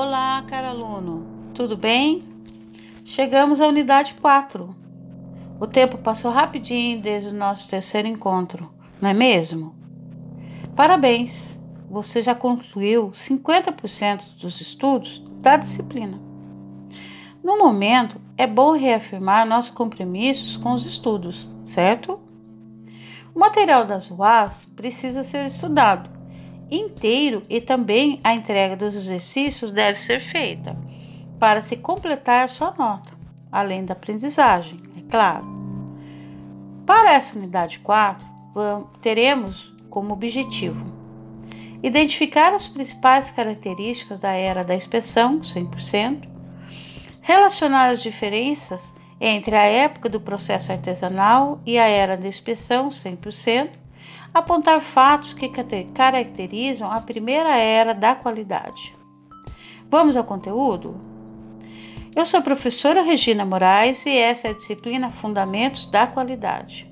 Olá, caro aluno, tudo bem? Chegamos à unidade 4. O tempo passou rapidinho desde o nosso terceiro encontro, não é mesmo? Parabéns! Você já concluiu 50% dos estudos da disciplina. No momento, é bom reafirmar nossos compromissos com os estudos, certo? O material das UAS precisa ser estudado inteiro e também a entrega dos exercícios deve ser feita para se completar a sua nota, além da aprendizagem, é claro. Para essa unidade 4, teremos como objetivo identificar as principais características da era da inspeção 100%, relacionar as diferenças entre a época do processo artesanal e a era da inspeção 100%, apontar fatos que caracterizam a primeira era da qualidade. Vamos ao conteúdo? Eu sou a professora Regina Moraes e essa é a disciplina Fundamentos da Qualidade.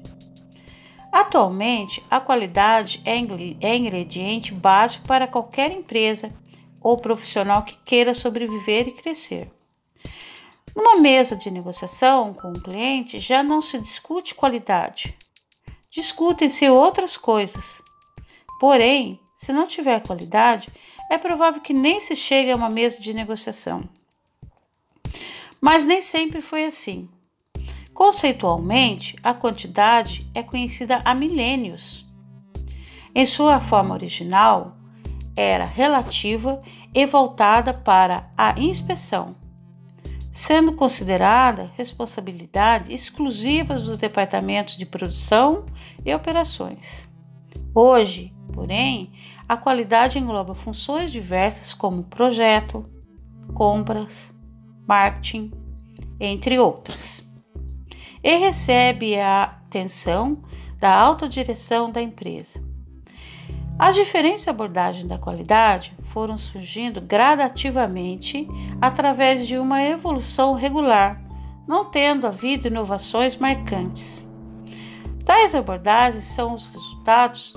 Atualmente, a qualidade é, é ingrediente básico para qualquer empresa ou profissional que queira sobreviver e crescer. Numa mesa de negociação com um cliente, já não se discute qualidade, discutem-se outras coisas. Porém, se não tiver qualidade, é provável que nem se chegue a uma mesa de negociação. Mas nem sempre foi assim. Conceitualmente, a quantidade é conhecida há milênios. Em sua forma original, era relativa e voltada para a inspeção sendo considerada responsabilidade exclusiva dos departamentos de produção e operações. Hoje, porém, a qualidade engloba funções diversas como projeto, compras, marketing, entre outras, e recebe a atenção da alta direção da empresa. As diferentes abordagens da qualidade foram surgindo gradativamente através de uma evolução regular, não tendo havido inovações marcantes. Tais abordagens são os resultados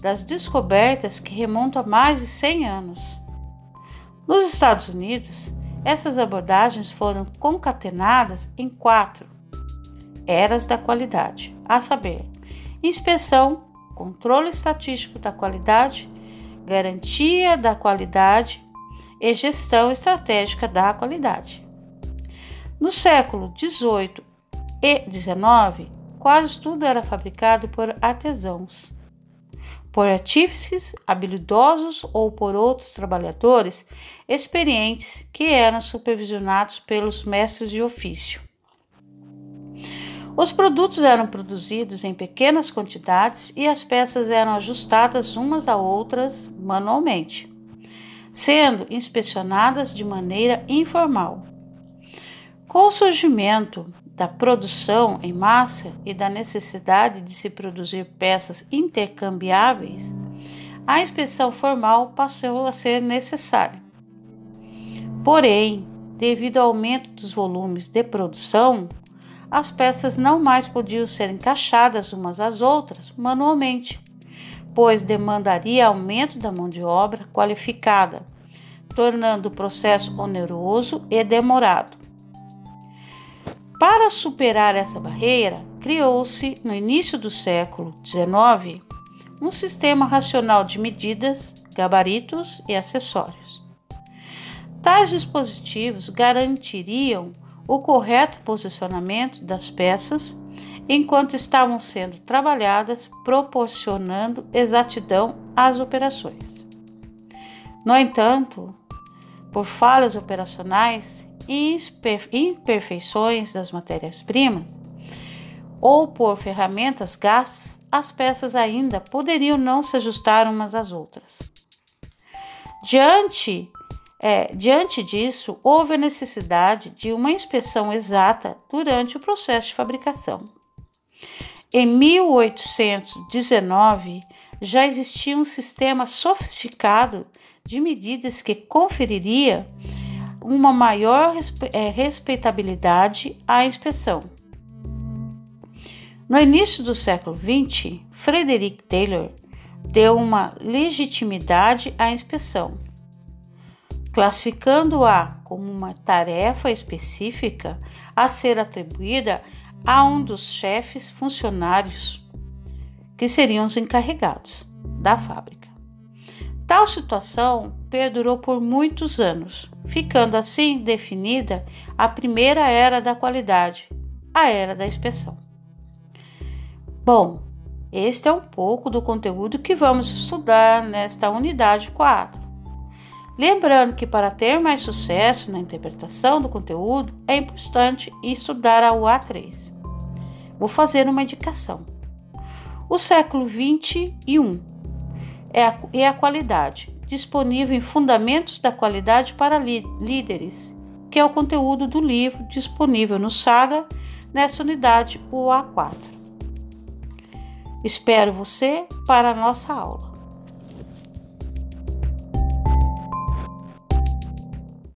das descobertas que remontam a mais de 100 anos. Nos Estados Unidos, essas abordagens foram concatenadas em quatro eras da qualidade, a saber, inspeção, controle estatístico da qualidade, garantia da qualidade e gestão estratégica da qualidade. No século XVIII e XIX, quase tudo era fabricado por artesãos, por artífices habilidosos ou por outros trabalhadores experientes que eram supervisionados pelos mestres de ofício. Os produtos eram produzidos em pequenas quantidades e as peças eram ajustadas umas a outras manualmente, sendo inspecionadas de maneira informal. Com o surgimento da produção em massa e da necessidade de se produzir peças intercambiáveis, a inspeção formal passou a ser necessária. Porém, devido ao aumento dos volumes de produção, as peças não mais podiam ser encaixadas umas às outras manualmente, pois demandaria aumento da mão de obra qualificada, tornando o processo oneroso e demorado. Para superar essa barreira, criou-se, no início do século XIX, um sistema racional de medidas, gabaritos e acessórios. Tais dispositivos garantiriam o correto posicionamento das peças enquanto estavam sendo trabalhadas, proporcionando exatidão às operações. No entanto, por falhas operacionais e imperfeições das matérias-primas, ou por ferramentas gastas, as peças ainda poderiam não se ajustar umas às outras. Diante é, diante disso, houve a necessidade de uma inspeção exata durante o processo de fabricação. Em 1819, já existia um sistema sofisticado de medidas que conferiria uma maior é, respeitabilidade à inspeção. No início do século XX, Frederick Taylor deu uma legitimidade à inspeção classificando-a como uma tarefa específica a ser atribuída a um dos chefes funcionários, que seriam os encarregados da fábrica. Tal situação perdurou por muitos anos, ficando assim definida a primeira era da qualidade, a era da inspeção. Bom, este é um pouco do conteúdo que vamos estudar nesta unidade 4. Lembrando que para ter mais sucesso na interpretação do conteúdo, é importante estudar a UA3. Vou fazer uma indicação. O século 21 é a, é a qualidade, disponível em Fundamentos da Qualidade para Líderes, que é o conteúdo do livro disponível no Saga nessa unidade UA4. Espero você para a nossa aula.